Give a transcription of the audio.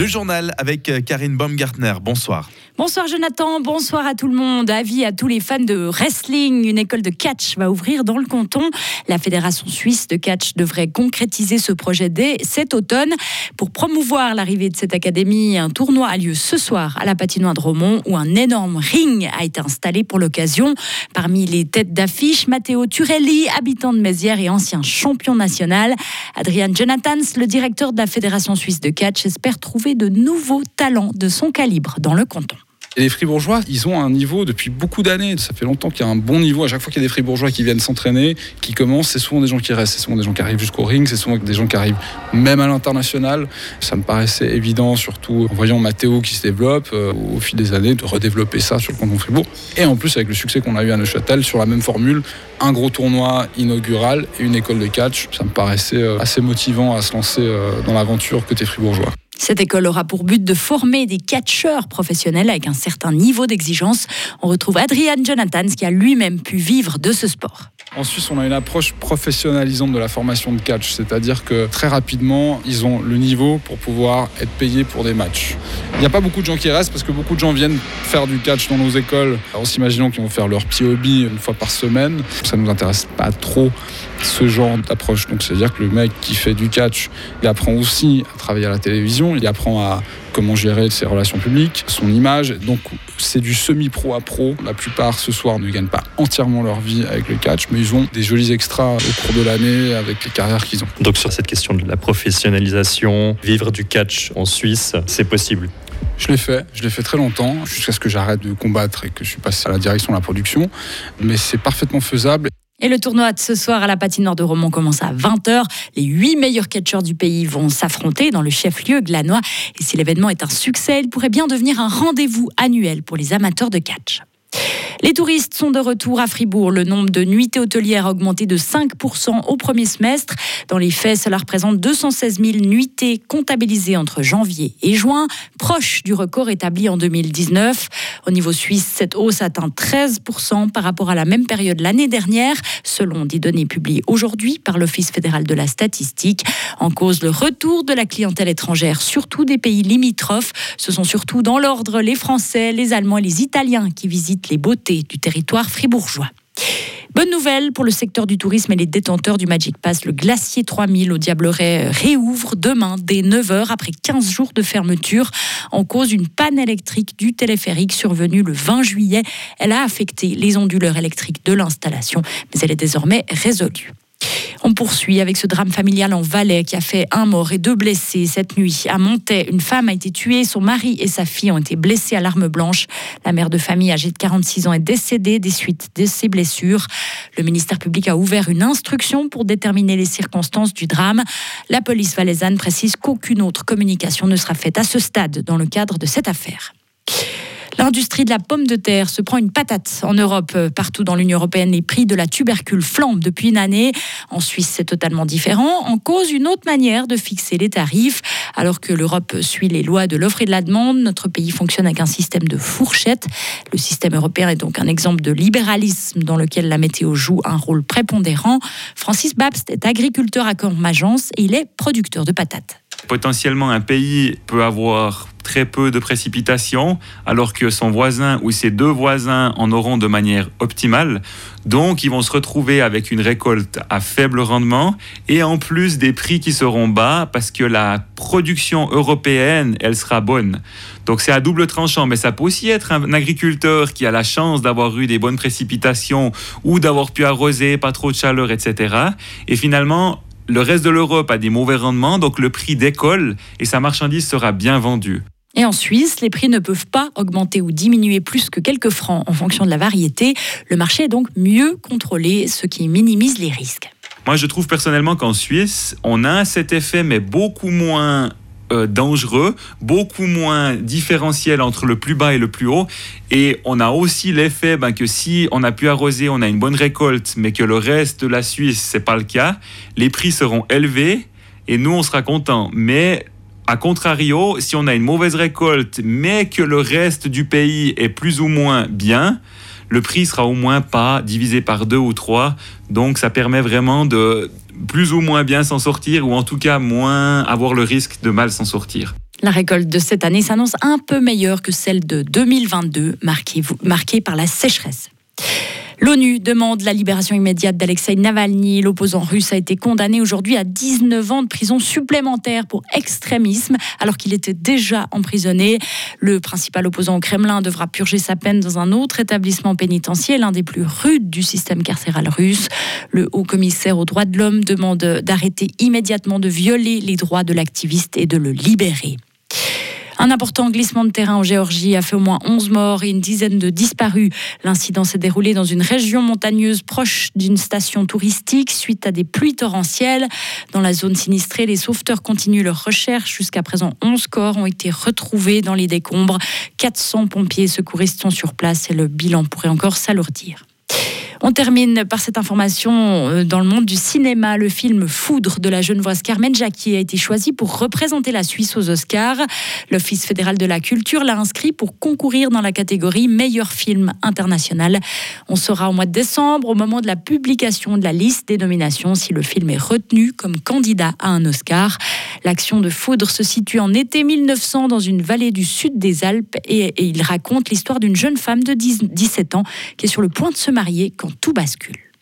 Le journal avec euh, Karine Baumgartner. Bonsoir. Bonsoir Jonathan, bonsoir à tout le monde. Avis à tous les fans de wrestling. Une école de catch va ouvrir dans le canton. La Fédération suisse de catch devrait concrétiser ce projet dès cet automne. Pour promouvoir l'arrivée de cette académie, un tournoi a lieu ce soir à la patinoire de Romont où un énorme ring a été installé pour l'occasion. Parmi les têtes d'affiche, Matteo Turelli, habitant de Mézières et ancien champion national. Adrian Jonathans, le directeur de la Fédération suisse de catch, espère trouver de nouveaux talents de son calibre dans le canton. Et les fribourgeois, ils ont un niveau depuis beaucoup d'années. Ça fait longtemps qu'il y a un bon niveau. À chaque fois qu'il y a des fribourgeois qui viennent s'entraîner, qui commencent, c'est souvent des gens qui restent. C'est souvent des gens qui arrivent jusqu'au ring. C'est souvent des gens qui arrivent même à l'international. Ça me paraissait évident, surtout en voyant Mathéo qui se développe euh, au fil des années, de redévelopper ça sur le canton Fribourg. Et en plus, avec le succès qu'on a eu à Neuchâtel sur la même formule, un gros tournoi inaugural et une école de catch, ça me paraissait euh, assez motivant à se lancer euh, dans l'aventure côté fribourgeois. Cette école aura pour but de former des catcheurs professionnels avec un certain niveau d'exigence. On retrouve Adrian Jonathan qui a lui-même pu vivre de ce sport. En Suisse, on a une approche professionnalisante de la formation de catch, c'est-à-dire que très rapidement, ils ont le niveau pour pouvoir être payés pour des matchs. Il n'y a pas beaucoup de gens qui restent parce que beaucoup de gens viennent faire du catch dans nos écoles en s'imaginant qu'ils vont faire leur petit hobby une fois par semaine. Ça ne nous intéresse pas trop ce genre d'approche. Donc c'est-à-dire que le mec qui fait du catch, il apprend aussi à travailler à la télévision, il apprend à comment gérer ses relations publiques, son image. Donc c'est du semi-pro à pro. La plupart ce soir ne gagnent pas entièrement leur vie avec le catch, mais ils ont des jolis extras au cours de l'année avec les carrières qu'ils ont. Donc sur cette question de la professionnalisation, vivre du catch en Suisse, c'est possible je l'ai fait, je l'ai fait très longtemps, jusqu'à ce que j'arrête de combattre et que je suis passé à la direction de la production. Mais c'est parfaitement faisable. Et le tournoi de ce soir à la patinoire de Romont commence à 20h. Les huit meilleurs catcheurs du pays vont s'affronter dans le chef-lieu glanois. Et si l'événement est un succès, il pourrait bien devenir un rendez-vous annuel pour les amateurs de catch. Les touristes sont de retour à Fribourg. Le nombre de nuitées hôtelières a augmenté de 5% au premier semestre. Dans les faits, cela représente 216 000 nuitées comptabilisées entre janvier et juin, proche du record établi en 2019. Au niveau suisse, cette hausse atteint 13% par rapport à la même période l'année dernière, selon des données publiées aujourd'hui par l'Office fédéral de la statistique. En cause, le retour de la clientèle étrangère, surtout des pays limitrophes. Ce sont surtout dans l'ordre les Français, les Allemands et les Italiens qui visitent les beautés du territoire fribourgeois. Bonne nouvelle pour le secteur du tourisme et les détenteurs du Magic Pass. Le glacier 3000 au Diableret réouvre demain dès 9h après 15 jours de fermeture en cause d'une panne électrique du téléphérique survenue le 20 juillet. Elle a affecté les onduleurs électriques de l'installation, mais elle est désormais résolue. On poursuit avec ce drame familial en Valais qui a fait un mort et deux blessés cette nuit. À Montaix, une femme a été tuée, son mari et sa fille ont été blessés à l'arme blanche. La mère de famille âgée de 46 ans est décédée des suites de ses blessures. Le ministère public a ouvert une instruction pour déterminer les circonstances du drame. La police valaisanne précise qu'aucune autre communication ne sera faite à ce stade dans le cadre de cette affaire. L'industrie de la pomme de terre se prend une patate en Europe. Euh, partout dans l'Union européenne, les prix de la tubercule flambent depuis une année. En Suisse, c'est totalement différent. En cause, une autre manière de fixer les tarifs. Alors que l'Europe suit les lois de l'offre et de la demande, notre pays fonctionne avec un système de fourchette. Le système européen est donc un exemple de libéralisme dans lequel la météo joue un rôle prépondérant. Francis Babst est agriculteur à Cormagence et il est producteur de patates. Potentiellement, un pays peut avoir très peu de précipitations, alors que son voisin ou ses deux voisins en auront de manière optimale. Donc, ils vont se retrouver avec une récolte à faible rendement et en plus des prix qui seront bas parce que la production européenne, elle sera bonne. Donc, c'est à double tranchant, mais ça peut aussi être un agriculteur qui a la chance d'avoir eu des bonnes précipitations ou d'avoir pu arroser, pas trop de chaleur, etc. Et finalement, le reste de l'Europe a des mauvais rendements, donc le prix décolle et sa marchandise sera bien vendue. Et en Suisse, les prix ne peuvent pas augmenter ou diminuer plus que quelques francs en fonction de la variété. Le marché est donc mieux contrôlé, ce qui minimise les risques. Moi, je trouve personnellement qu'en Suisse, on a cet effet, mais beaucoup moins euh, dangereux, beaucoup moins différentiel entre le plus bas et le plus haut. Et on a aussi l'effet ben, que si on a pu arroser, on a une bonne récolte, mais que le reste de la Suisse, c'est pas le cas, les prix seront élevés et nous, on sera content. Mais a contrario, si on a une mauvaise récolte, mais que le reste du pays est plus ou moins bien, le prix sera au moins pas divisé par deux ou trois. Donc ça permet vraiment de plus ou moins bien s'en sortir, ou en tout cas moins avoir le risque de mal s'en sortir. La récolte de cette année s'annonce un peu meilleure que celle de 2022, marquée, marquée par la sécheresse. L'ONU demande la libération immédiate d'Alexei Navalny. L'opposant russe a été condamné aujourd'hui à 19 ans de prison supplémentaire pour extrémisme, alors qu'il était déjà emprisonné. Le principal opposant au Kremlin devra purger sa peine dans un autre établissement pénitentiaire, l'un des plus rudes du système carcéral russe. Le haut commissaire aux droits de l'homme demande d'arrêter immédiatement de violer les droits de l'activiste et de le libérer. Un important glissement de terrain en Géorgie a fait au moins 11 morts et une dizaine de disparus. L'incident s'est déroulé dans une région montagneuse proche d'une station touristique suite à des pluies torrentielles. Dans la zone sinistrée, les sauveteurs continuent leur recherche. Jusqu'à présent, 11 corps ont été retrouvés dans les décombres. 400 pompiers secouristes sont sur place et le bilan pourrait encore s'alourdir. On termine par cette information euh, dans le monde du cinéma. Le film Foudre de la genevoise Carmen Jacquier a été choisi pour représenter la Suisse aux Oscars. L'Office fédéral de la culture l'a inscrit pour concourir dans la catégorie meilleur film international. On saura au mois de décembre, au moment de la publication de la liste des nominations, si le film est retenu comme candidat à un Oscar. L'action de Foudre se situe en été 1900 dans une vallée du sud des Alpes et, il raconte l'histoire d'une jeune femme de 17 ans qui est sur le point de se marier quand tout bascule.